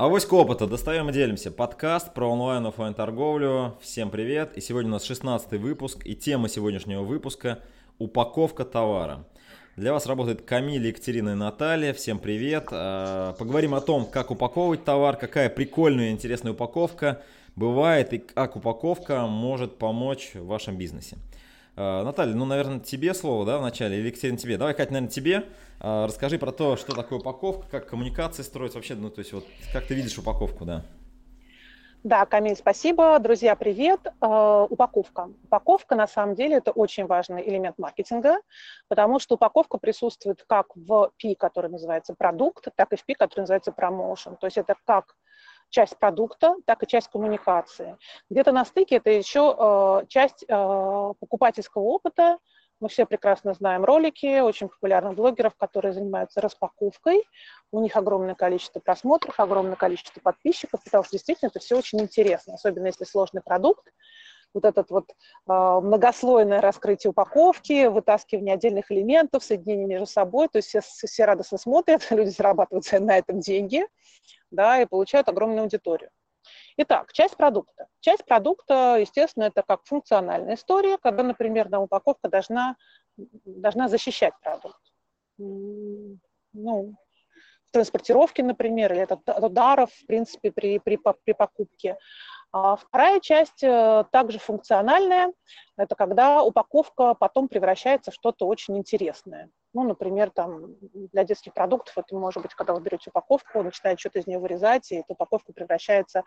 Авоська опыта. Достаем и делимся. Подкаст про онлайн офлайн торговлю. Всем привет. И сегодня у нас 16 выпуск. И тема сегодняшнего выпуска – упаковка товара. Для вас работает Камиль, Екатерина и Наталья. Всем привет. А, поговорим о том, как упаковывать товар, какая прикольная и интересная упаковка бывает и как упаковка может помочь в вашем бизнесе. А, Наталья, ну, наверное, тебе слово, да, вначале, или Екатерина тебе. Давай, Катя, наверное, тебе. А, расскажи про то, что такое упаковка, как коммуникации строить вообще, ну, то есть вот как ты видишь упаковку, да? Да, Камиль, спасибо. Друзья, привет. Э, упаковка. Упаковка, на самом деле, это очень важный элемент маркетинга, потому что упаковка присутствует как в P, который называется продукт, так и в P, который называется промоушен. То есть это как часть продукта, так и часть коммуникации. Где-то на стыке это еще э, часть э, покупательского опыта, мы все прекрасно знаем ролики очень популярных блогеров, которые занимаются распаковкой. У них огромное количество просмотров, огромное количество подписчиков, потому что действительно это все очень интересно, особенно если сложный продукт. Вот этот вот э, многослойное раскрытие упаковки, вытаскивание отдельных элементов, соединение между собой, то есть все, все радостно смотрят, люди зарабатывают на этом деньги, да, и получают огромную аудиторию. Итак, часть продукта. Часть продукта, естественно, это как функциональная история, когда, например, на упаковка должна, должна защищать продукт. Ну, в транспортировке, например, или от ударов, в принципе, при, при, при покупке. А вторая часть э, также функциональная. Это когда упаковка потом превращается в что-то очень интересное. Ну, например, там, для детских продуктов это может быть, когда вы берете упаковку, начинаете что-то из нее вырезать, и эта упаковка превращается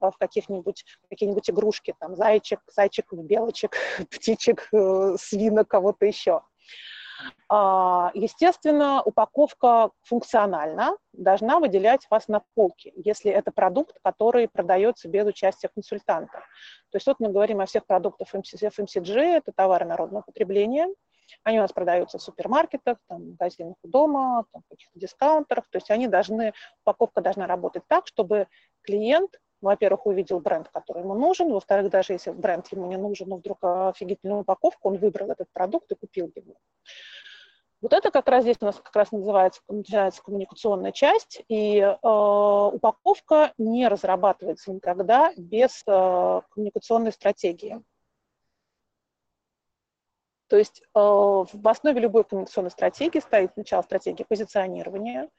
э, в каких-нибудь, какие-нибудь игрушки, там, зайчик, зайчик, белочек, птичек, э, свинок, кого-то еще. А, естественно, упаковка функциональна, должна выделять вас на полке, если это продукт, который продается без участия консультанта. То есть вот мы говорим о всех продуктах FMCG, это товары народного потребления, они у нас продаются в супермаркетах, там, магазинах у дома, там, каких-то дискаунтерах. То есть они должны, упаковка должна работать так, чтобы клиент, во-первых, увидел бренд, который ему нужен, во-вторых, даже если бренд ему не нужен, но вдруг офигительную упаковку, он выбрал этот продукт и купил его. Вот это как раз здесь у нас как раз называется, называется коммуникационная часть, и э, упаковка не разрабатывается никогда без э, коммуникационной стратегии. То есть э, в основе любой коммуникационной стратегии стоит сначала стратегия позиционирования.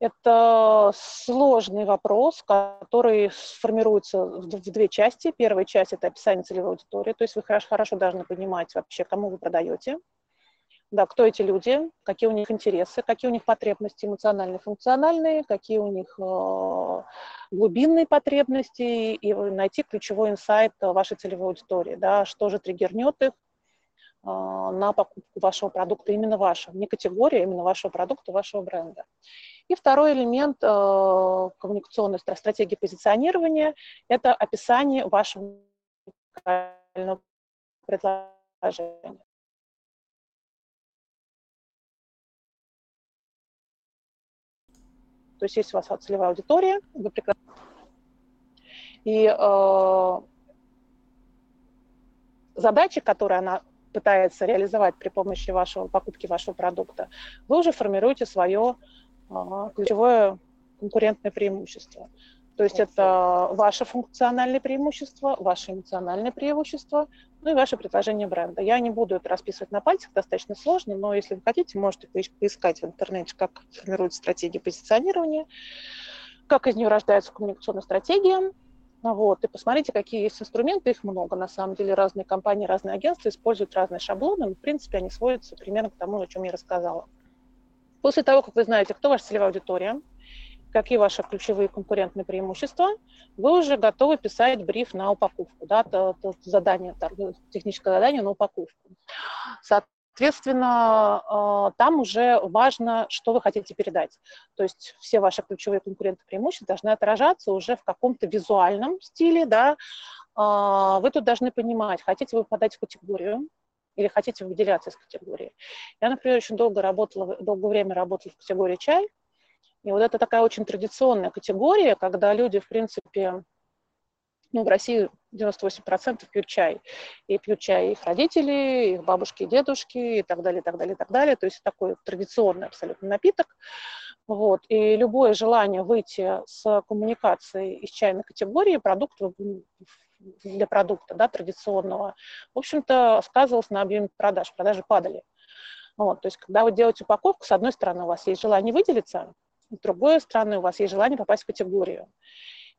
Это сложный вопрос, который сформируется в две части. Первая часть – это описание целевой аудитории, то есть вы хорошо, хорошо должны понимать вообще, кому вы продаете, да, кто эти люди, какие у них интересы, какие у них потребности эмоциональные, функциональные, какие у них э, глубинные потребности, и найти ключевой инсайт вашей целевой аудитории, да, что же триггернет их, на покупку вашего продукта, именно вашего, не категория, а именно вашего продукта, вашего бренда. И второй элемент э, коммуникационной стратегии позиционирования – это описание вашего предложения. То есть есть у вас целевая аудитория, вы прекрасно... И э, задачи, которые она пытается реализовать при помощи вашего покупки вашего продукта, вы уже формируете свое а, ключевое конкурентное преимущество. То есть это ваше функциональное преимущество, ваше эмоциональное преимущество, ну и ваше предложение бренда. Я не буду это расписывать на пальцах, достаточно сложно, но если вы хотите, можете поискать в интернете, как формируется стратегия позиционирования, как из нее рождается коммуникационная стратегия, вот, и посмотрите, какие есть инструменты, их много. На самом деле разные компании, разные агентства используют разные шаблоны, но, в принципе, они сводятся примерно к тому, о чем я рассказала. После того, как вы знаете, кто ваша целевая аудитория, какие ваши ключевые конкурентные преимущества, вы уже готовы писать бриф на упаковку, да, то, то задание, техническое задание на упаковку. Соответственно, а, там уже важно, что вы хотите передать. То есть все ваши ключевые конкуренты преимущества должны отражаться уже в каком-то визуальном стиле. Да? А, вы тут должны понимать, хотите вы попадать в категорию, или хотите выделяться из категории. Я, например, очень долго работала, долгое время работала в категории чай, и вот это такая очень традиционная категория, когда люди, в принципе, ну, в России 98% пьют чай. И пьют чай их родители, их бабушки и дедушки, и так далее, и так далее, и так далее. То есть такой традиционный абсолютно напиток. Вот. И любое желание выйти с коммуникацией из чайной категории продукта для продукта да, традиционного, в общем-то, сказывалось на объеме продаж. Продажи падали. Вот. То есть, когда вы делаете упаковку, с одной стороны, у вас есть желание выделиться, с другой стороны, у вас есть желание попасть в категорию.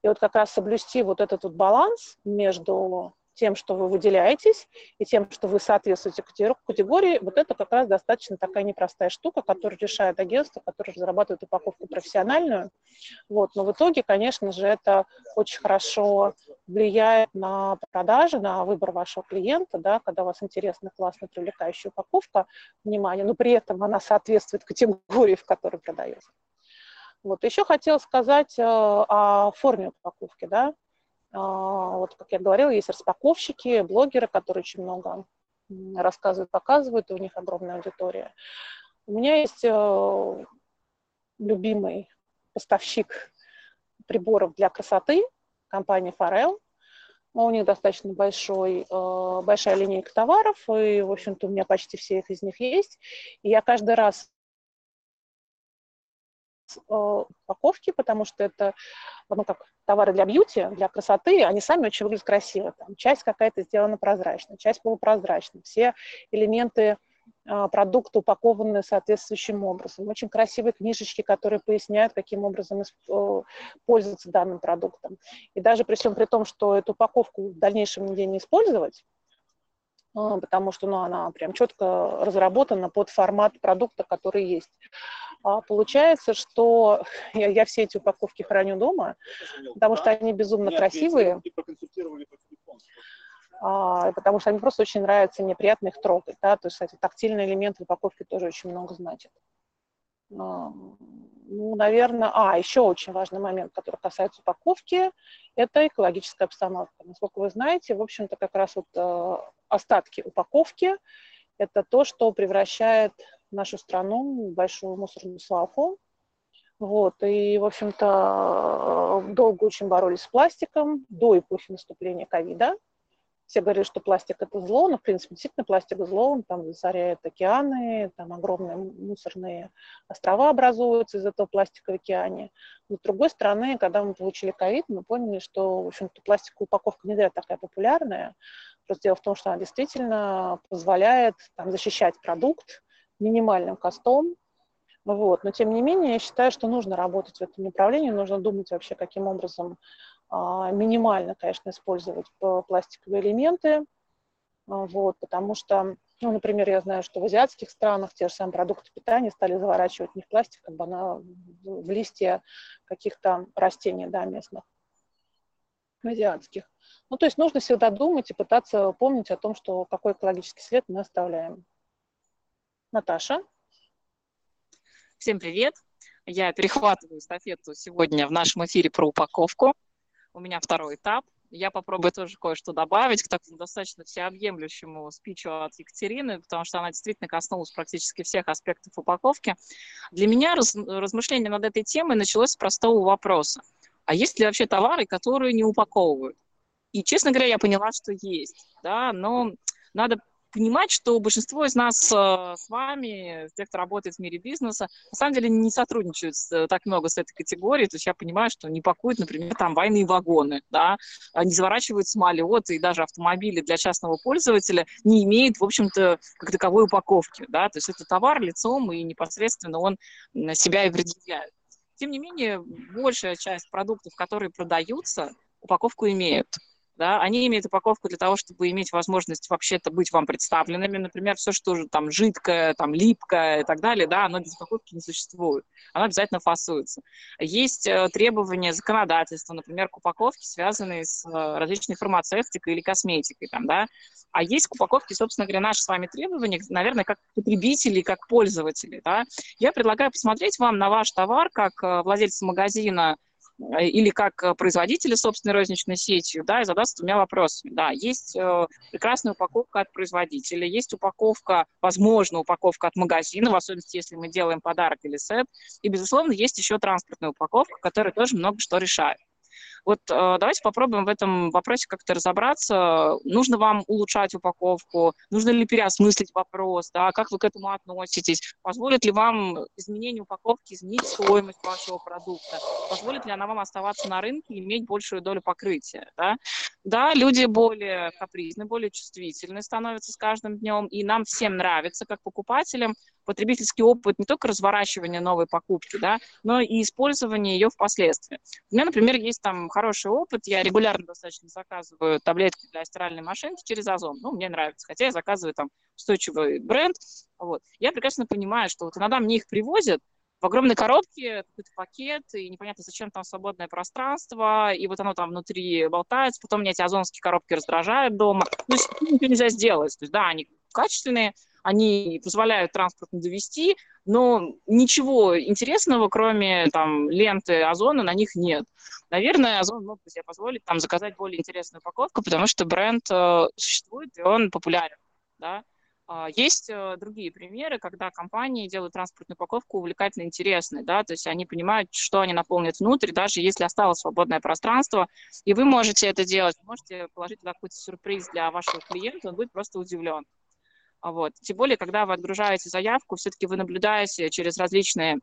И вот как раз соблюсти вот этот вот баланс между тем, что вы выделяетесь, и тем, что вы соответствуете категории, вот это как раз достаточно такая непростая штука, которую решает агентство, которое разрабатывает упаковку профессиональную. Вот. Но в итоге, конечно же, это очень хорошо влияет на продажи, на выбор вашего клиента, да, когда у вас интересная, классная, привлекающая упаковка, внимание, но при этом она соответствует категории, в которой продается. Вот. Еще хотела сказать э, о форме упаковки. Да? А, вот, как я говорила, есть распаковщики, блогеры, которые очень много рассказывают, показывают, и у них огромная аудитория. У меня есть э, любимый поставщик приборов для красоты, компания Farel. У них достаточно большой, э, большая линейка товаров, и, в общем-то, у меня почти все из них есть. И я каждый раз Э, упаковки, потому что это ну, как товары для бьюти, для красоты, они сами очень выглядят красиво. Там часть какая-то сделана прозрачно, часть полупрозрачная. Все элементы э, продукта упакованы соответствующим образом. Очень красивые книжечки, которые поясняют, каким образом э, пользоваться данным продуктом. И даже при всем при том, что эту упаковку в дальнейшем нигде не использовать, потому что ну, она прям четко разработана под формат продукта, который есть. А получается, что я, я все эти упаковки храню дома, потому что они безумно красивые. А, потому что они просто очень нравятся, мне приятно их трогать. Да? То есть, кстати, тактильный элемент в упаковке тоже очень много значит. Ну, наверное, а, еще очень важный момент, который касается упаковки, это экологическая обстановка. Насколько вы знаете, в общем-то, как раз вот э, остатки упаковки – это то, что превращает нашу страну в большую мусорную свалку. Вот, и, в общем-то, долго очень боролись с пластиком до эпохи наступления ковида. Все говорили, что пластик – это зло, но, в принципе, действительно пластик – зло, он там засоряет океаны, там огромные мусорные острова образуются из этого пластика в океане. Но, с другой стороны, когда мы получили ковид, мы поняли, что, в общем-то, пластиковая упаковка не зря такая популярная. Просто дело в том, что она действительно позволяет там, защищать продукт, минимальным костом. Вот. Но тем не менее, я считаю, что нужно работать в этом направлении, нужно думать вообще, каким образом минимально, конечно, использовать пластиковые элементы, а, вот, потому что, ну, например, я знаю, что в азиатских странах те же самые продукты питания стали заворачивать не в пластик, на, в листья каких-то растений да, местных, азиатских. Ну, то есть нужно всегда думать и пытаться помнить о том, что какой экологический след мы оставляем. Наташа. Всем привет. Я перехватываю эстафету сегодня в нашем эфире про упаковку. У меня второй этап. Я попробую тоже кое-что добавить к такому достаточно всеобъемлющему спичу от Екатерины, потому что она действительно коснулась практически всех аспектов упаковки. Для меня раз, размышление над этой темой началось с простого вопроса. А есть ли вообще товары, которые не упаковывают? И, честно говоря, я поняла, что есть, да, но надо понимать, что большинство из нас э, с вами, тех, кто работает в мире бизнеса, на самом деле не сотрудничают э, так много с этой категорией. То есть я понимаю, что не пакуют, например, там войны вагоны, да, а не заворачивают самолеты и даже автомобили для частного пользователя не имеет, в общем-то, как таковой упаковки, да, то есть это товар лицом и непосредственно он себя и предъявляет. Тем не менее, большая часть продуктов, которые продаются, упаковку имеют да, они имеют упаковку для того, чтобы иметь возможность вообще-то быть вам представленными. Например, все, что же там жидкое, там липкое и так далее, да, оно без упаковки не существует. Оно обязательно фасуется. Есть э, требования законодательства, например, к упаковке, связанные с э, различной фармацевтикой или косметикой, там, да. А есть к упаковке, собственно говоря, наши с вами требования, наверное, как потребители, как пользователи, да. Я предлагаю посмотреть вам на ваш товар, как э, владельца магазина, или как э, производители собственной розничной сетью, да, и задаться двумя вопросами. Да, есть э, прекрасная упаковка от производителя, есть упаковка, возможно, упаковка от магазина, в особенности, если мы делаем подарок или сет, и, безусловно, есть еще транспортная упаковка, которая тоже много что решает. Вот э, давайте попробуем в этом вопросе как-то разобраться. Нужно вам улучшать упаковку? Нужно ли переосмыслить вопрос? Да? Как вы к этому относитесь? Позволит ли вам изменение упаковки изменить стоимость вашего продукта? Позволит ли она вам оставаться на рынке и иметь большую долю покрытия? Да, да люди более капризны, более чувствительны становятся с каждым днем, и нам всем нравится, как покупателям, потребительский опыт не только разворачивания новой покупки, да, но и использования ее впоследствии. У меня, например, есть там хороший опыт, я регулярно достаточно заказываю таблетки для стиральной машинки через Озон, ну, мне нравится, хотя я заказываю там устойчивый бренд, вот. Я прекрасно понимаю, что вот иногда мне их привозят, в огромной коробке какой-то пакет, и непонятно, зачем там свободное пространство, и вот оно там внутри болтается, потом мне эти озонские коробки раздражают дома. Ну, ничего нельзя сделать. То есть, да, они качественные, они позволяют транспортно довести, но ничего интересного, кроме там ленты Озона, на них нет. Наверное, Озон мог бы себе позволить там заказать более интересную упаковку, потому что бренд э, существует, и он популярен, да. А, есть э, другие примеры, когда компании делают транспортную упаковку увлекательно интересной, да, то есть они понимают, что они наполнят внутрь, даже если осталось свободное пространство, и вы можете это делать, можете положить туда какой-то сюрприз для вашего клиента, он будет просто удивлен. А вот. Тем более, когда вы отгружаете заявку, все-таки вы наблюдаете через различные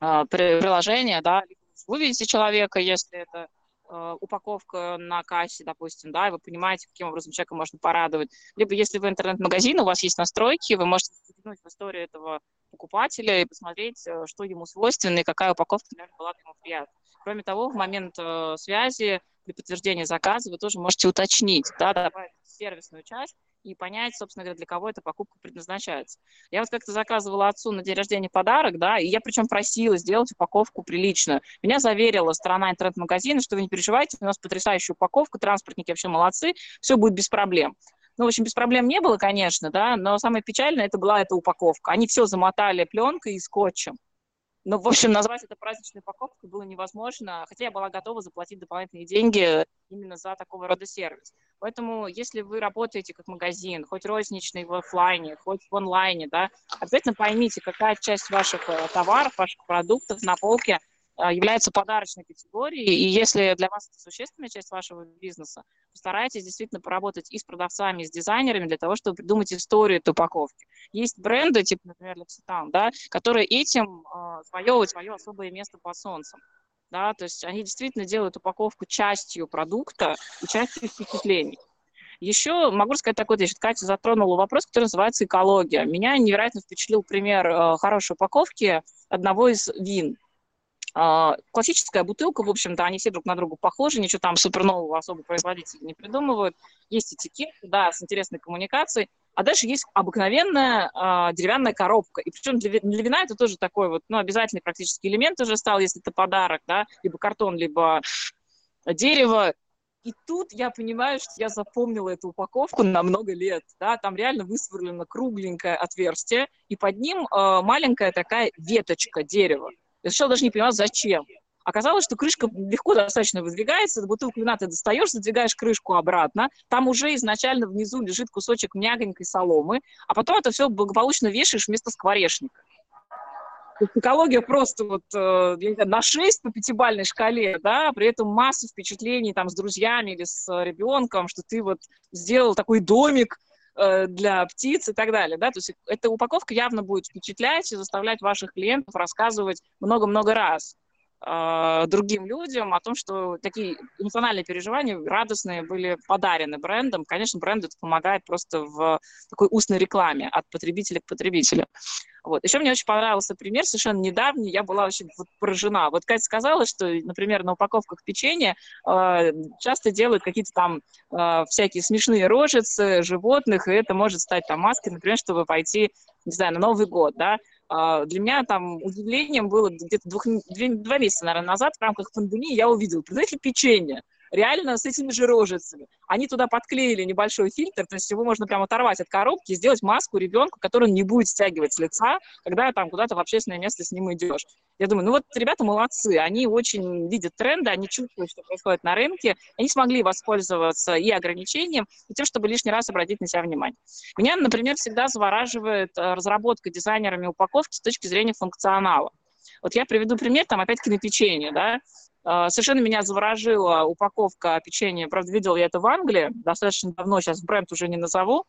э, приложения, да, вы видите человека, если это э, упаковка на кассе, допустим, да, и вы понимаете, каким образом человека можно порадовать. Либо если вы интернет-магазин, у вас есть настройки, вы можете заглянуть в историю этого покупателя и посмотреть, э, что ему свойственно и какая упаковка, наверное, была ему приятна. Кроме того, в момент э, связи при подтверждении заказа вы тоже можете уточнить, да, добавить сервисную часть, и понять, собственно говоря, для кого эта покупка предназначается. Я вот как-то заказывала отцу на день рождения подарок, да, и я причем просила сделать упаковку приличную. Меня заверила сторона интернет-магазина, что вы не переживайте, у нас потрясающая упаковка, транспортники вообще молодцы, все будет без проблем. Ну, в общем, без проблем не было, конечно, да, но самое печальное это была эта упаковка. Они все замотали пленкой и скотчем. Ну, в общем, назвать это праздничной покупкой было невозможно, хотя я была готова заплатить дополнительные деньги именно за такого рода сервис. Поэтому, если вы работаете как магазин, хоть розничный в офлайне, хоть в онлайне, да, обязательно поймите, какая часть ваших э, товаров, ваших продуктов на полке является подарочной категорией, и если для вас это существенная часть вашего бизнеса, постарайтесь действительно поработать и с продавцами, и с дизайнерами для того, чтобы придумать историю этой упаковки. Есть бренды, типа, например, L'Occitane, да, которые этим э, завоевывают свое особое место под солнцем. Да, то есть они действительно делают упаковку частью продукта и частью впечатлений. Еще могу сказать такой вещь. Катя затронула вопрос, который называется экология. Меня невероятно впечатлил пример э, хорошей упаковки одного из вин. А, классическая бутылка, в общем-то, они все друг на друга похожи, ничего там супернового особо производители не придумывают. Есть этикет, да, с интересной коммуникацией. А дальше есть обыкновенная э, деревянная коробка. И причем для, для вина это тоже такой вот, ну, обязательный практически элемент уже стал, если это подарок, да, либо картон, либо дерево. И тут я понимаю, что я запомнила эту упаковку на много лет. Да? Там реально высверлено кругленькое отверстие, и под ним э, маленькая такая веточка дерева. Я сначала даже не поняла, зачем. Оказалось, что крышка легко достаточно выдвигается, бутылку вина ты достаешь, задвигаешь крышку обратно, там уже изначально внизу лежит кусочек мягонькой соломы, а потом это все благополучно вешаешь вместо скворечника. Экология просто вот э, на 6 по пятибальной шкале, да, при этом масса впечатлений там с друзьями или с ребенком, что ты вот сделал такой домик, для птиц и так далее, да, то есть эта упаковка явно будет впечатлять и заставлять ваших клиентов рассказывать много-много раз э, другим людям о том, что такие эмоциональные переживания радостные были подарены брендом. Конечно, бренд это помогает просто в такой устной рекламе от потребителя к потребителю. Вот. Еще мне очень понравился пример, совершенно недавний, я была очень вот поражена. Вот Катя сказала, что, например, на упаковках печенья э, часто делают какие-то там э, всякие смешные рожицы животных, и это может стать там маской, например, чтобы пойти, не знаю, на Новый год, да. Uh, для меня там удивлением было где-то двух, две, два месяца, наверное, назад в рамках пандемии я увидела, представляете, печенье реально с этими же рожицами. Они туда подклеили небольшой фильтр, то есть его можно прямо оторвать от коробки и сделать маску ребенку, которую не будет стягивать с лица, когда там куда-то в общественное место с ним идешь. Я думаю, ну вот ребята молодцы, они очень видят тренды, они чувствуют, что происходит на рынке, они смогли воспользоваться и ограничением, и тем, чтобы лишний раз обратить на себя внимание. Меня, например, всегда завораживает э, разработка дизайнерами упаковки с точки зрения функционала. Вот я приведу пример, там опять-таки на печенье, да, совершенно меня заворожила упаковка печенья. Правда, видел я это в Англии достаточно давно, сейчас бренд уже не назову.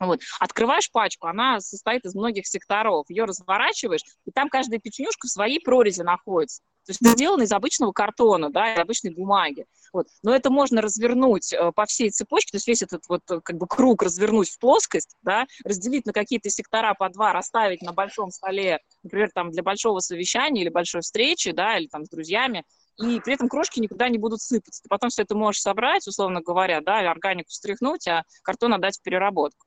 Вот. Открываешь пачку, она состоит из многих секторов. Ее разворачиваешь, и там каждая печенюшка в своей прорези находится. То есть это сделано из обычного картона, да, из обычной бумаги. Вот. Но это можно развернуть э, по всей цепочке, то есть весь этот вот э, как бы круг развернуть в плоскость, да, разделить на какие-то сектора по два, расставить на большом столе, например, там для большого совещания или большой встречи, да, или там с друзьями, и при этом крошки никуда не будут сыпаться. Ты потом все это можешь собрать, условно говоря, да, органику встряхнуть, а картон отдать в переработку.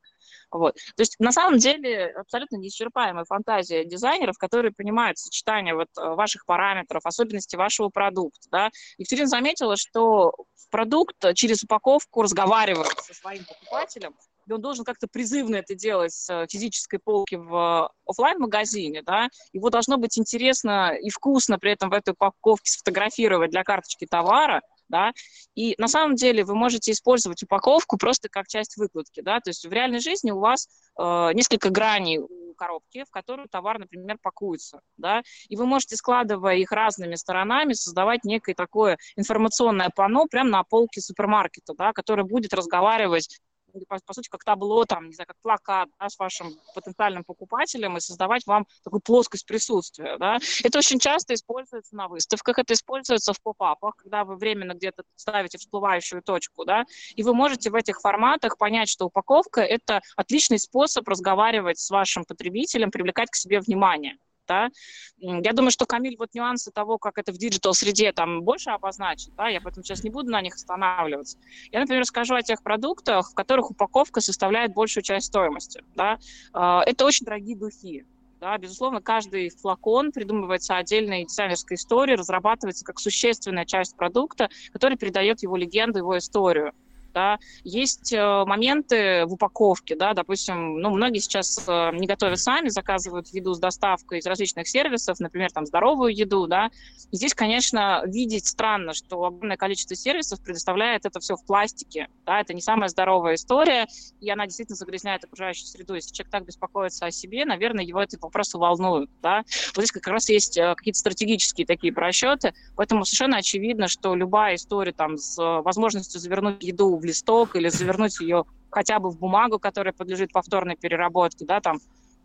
Вот. То есть на самом деле абсолютно неисчерпаемая фантазия дизайнеров, которые понимают сочетание вот э, ваших параметров, особенностей вашего продукта. Да? Екатерина заметила, что продукт через упаковку разговаривает со своим покупателем, и он должен как-то призывно это делать с физической полки в офлайн магазине да, его должно быть интересно и вкусно при этом в этой упаковке сфотографировать для карточки товара, да, и на самом деле вы можете использовать упаковку просто как часть выкладки, да, то есть в реальной жизни у вас э, несколько граней коробки, в которую товар, например, пакуется, да, и вы можете, складывая их разными сторонами, создавать некое такое информационное панно прямо на полке супермаркета, да, которое будет разговаривать по, по сути, как табло, там, не знаю, как плакат да, с вашим потенциальным покупателем и создавать вам такую плоскость присутствия. Да. Это очень часто используется на выставках, это используется в pop-up ах, когда вы временно где-то ставите всплывающую точку, да, и вы можете в этих форматах понять, что упаковка — это отличный способ разговаривать с вашим потребителем, привлекать к себе внимание да. Я думаю, что Камиль вот нюансы того, как это в digital среде там больше обозначит, да, я поэтому сейчас не буду на них останавливаться. Я, например, скажу о тех продуктах, в которых упаковка составляет большую часть стоимости, да. А, это очень дорогие духи, да, безусловно, каждый флакон придумывается отдельной дизайнерской историей, разрабатывается как существенная часть продукта, который передает его легенду, его историю да, есть э, моменты в упаковке, да, допустим, ну, многие сейчас э, не готовят сами, заказывают еду с доставкой из различных сервисов, например, там, здоровую еду, да, и здесь, конечно, видеть странно, что огромное количество сервисов предоставляет это все в пластике, да, это не самая здоровая история, и она действительно загрязняет окружающую среду, если человек так беспокоится о себе, наверное, его это вопросы волнуют, да, вот здесь как раз есть э, какие-то стратегические такие просчеты, поэтому совершенно очевидно, что любая история там с возможностью завернуть еду в листок или завернуть ее хотя бы в бумагу, которая подлежит повторной переработке, да, там,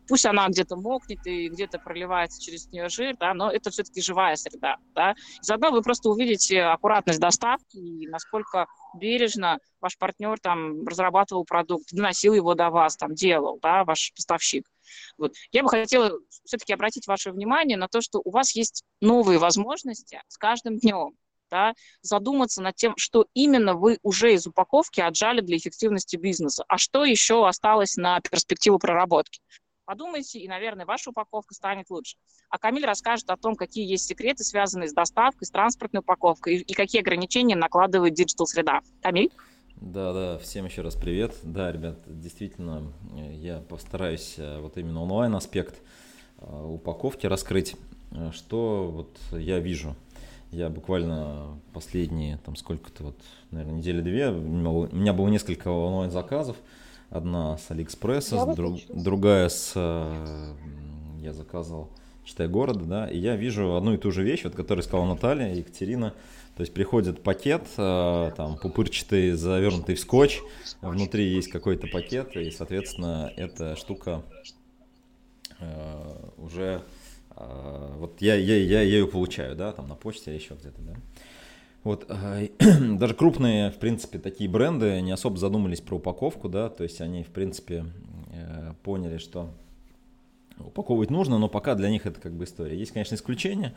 пусть она где-то мокнет и где-то проливается через нее жир, да, но это все-таки живая среда, да. заодно вы просто увидите аккуратность доставки и насколько бережно ваш партнер там разрабатывал продукт, доносил его до вас, там, делал, да, ваш поставщик. Вот. Я бы хотела все-таки обратить ваше внимание на то, что у вас есть новые возможности с каждым днем да, задуматься над тем, что именно вы уже из упаковки отжали для эффективности бизнеса, а что еще осталось на перспективу проработки. Подумайте, и, наверное, ваша упаковка станет лучше. А Камиль расскажет о том, какие есть секреты, связанные с доставкой, с транспортной упаковкой, и, и какие ограничения накладывает digital-среда. Камиль? Да, да, всем еще раз привет. Да, ребят, действительно, я постараюсь э, вот именно онлайн аспект э, упаковки раскрыть, э, что вот я вижу я буквально последние, там сколько-то вот, наверное, недели две, у меня было несколько онлайн-заказов. Одна с Алиэкспресса, друг, другая с... Э, я заказывал читай города, да, и я вижу одну и ту же вещь, вот, которую сказала Наталья, Екатерина. То есть приходит пакет, э, там, пупырчатый, завернутый в скотч, внутри есть какой-то пакет, и, соответственно, эта штука э, уже вот я, я, я, я ее получаю, да, там на почте или еще где-то, да. Вот, а, даже крупные, в принципе, такие бренды не особо задумались про упаковку, да, то есть они, в принципе, э, поняли, что упаковывать нужно, но пока для них это как бы история. Есть, конечно, исключения,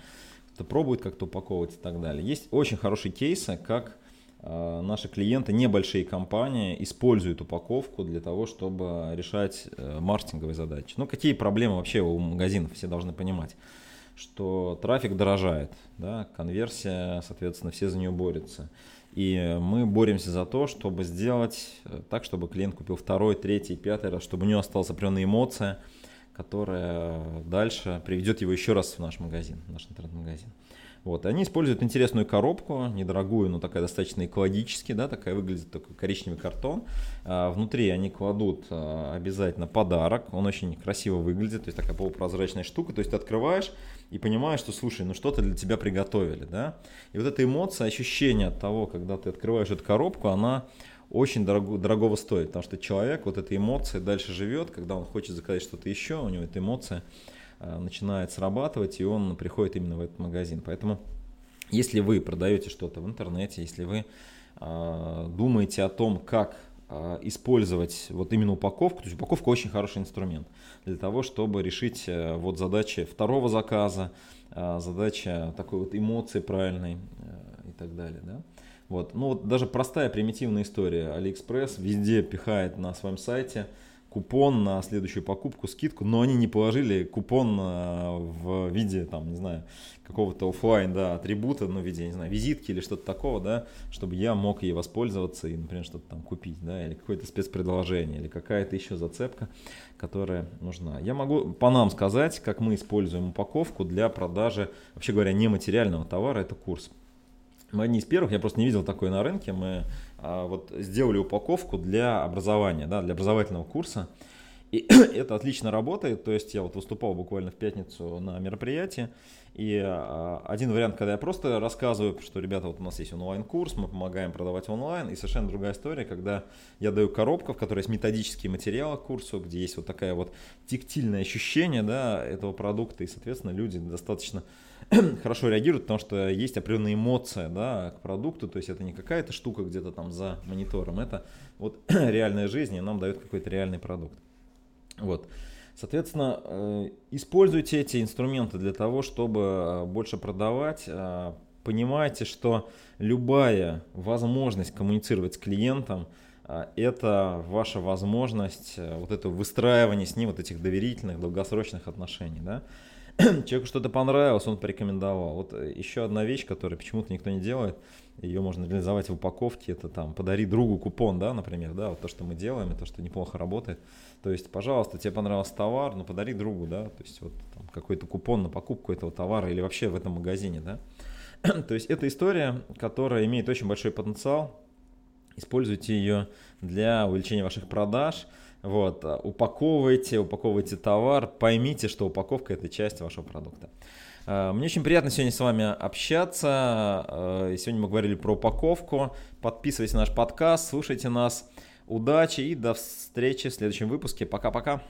кто пробует как-то упаковывать и так далее. Есть очень хорошие кейсы, как а, наши клиенты, небольшие компании, используют упаковку для того, чтобы решать э, маркетинговые задачи. Ну, какие проблемы вообще у магазинов, все должны понимать, что трафик дорожает, да, конверсия, соответственно, все за нее борются. И мы боремся за то, чтобы сделать э, так, чтобы клиент купил второй, третий, пятый раз, чтобы у него осталась определенная эмоция, которая дальше приведет его еще раз в наш магазин, в наш интернет-магазин. Вот, они используют интересную коробку, недорогую, но такая достаточно экологически, да, такая выглядит такой коричневый картон. А, внутри они кладут а, обязательно подарок, он очень красиво выглядит, то есть такая полупрозрачная штука, то есть ты открываешь и понимаешь, что, слушай, ну что-то для тебя приготовили, да. И вот эта эмоция, ощущение от того, когда ты открываешь эту коробку, она очень дорого, дорогого стоит, потому что человек, вот эта эмоция дальше живет, когда он хочет заказать что-то еще, у него эта эмоция начинает срабатывать, и он приходит именно в этот магазин. Поэтому, если вы продаете что-то в интернете, если вы э, думаете о том, как э, использовать вот именно упаковку, то есть упаковка очень хороший инструмент для того, чтобы решить э, вот задачи второго заказа, э, задача такой вот эмоции правильной э, и так далее, да. Вот. Ну вот даже простая примитивная история. Алиэкспресс везде пихает на своем сайте купон на следующую покупку, скидку, но они не положили купон э, в виде, там, не знаю, какого-то офлайн, да, атрибута, ну, в виде, не знаю, визитки или что-то такого, да, чтобы я мог ей воспользоваться и, например, что-то там купить, да, или какое-то спецпредложение, или какая-то еще зацепка, которая нужна. Я могу по нам сказать, как мы используем упаковку для продажи, вообще говоря, нематериального товара, это курс. Мы одни из первых, я просто не видел такой на рынке, мы вот сделали упаковку для образования, да, для образовательного курса. И это отлично работает, то есть я вот выступал буквально в пятницу на мероприятии, и а, один вариант, когда я просто рассказываю, что, ребята, вот у нас есть онлайн-курс, мы помогаем продавать онлайн, и совершенно другая история, когда я даю коробку, в которой есть методические материалы к курсу, где есть вот такая вот тактильное ощущение, да, этого продукта, и, соответственно, люди достаточно хорошо реагируют, потому что есть определенная эмоция да, к продукту, то есть это не какая-то штука где-то там за монитором, это вот реальная жизнь, и нам дает какой-то реальный продукт. Вот. Соответственно, э, используйте эти инструменты для того, чтобы э, больше продавать. Э, понимайте, что любая возможность коммуницировать с клиентом – это ваша возможность вот это выстраивание с ним вот этих доверительных, долгосрочных отношений. Да? человеку что-то понравилось, он порекомендовал. Вот э, еще одна вещь, которую почему-то никто не делает, ее можно реализовать в упаковке, это там подари другу купон, да, например, да, вот то, что мы делаем, и то, что неплохо работает. То есть, пожалуйста, тебе понравился товар, ну подари другу, да, то есть вот какой-то купон на покупку этого товара или вообще в этом магазине, да. то есть это история, которая имеет очень большой потенциал, используйте ее для увеличения ваших продаж, вот, а, упаковывайте, упаковывайте товар, поймите, что упаковка это часть вашего продукта. А, мне очень приятно сегодня с вами общаться. А, сегодня мы говорили про упаковку. Подписывайтесь на наш подкаст, слушайте нас. Удачи и до встречи в следующем выпуске. Пока-пока.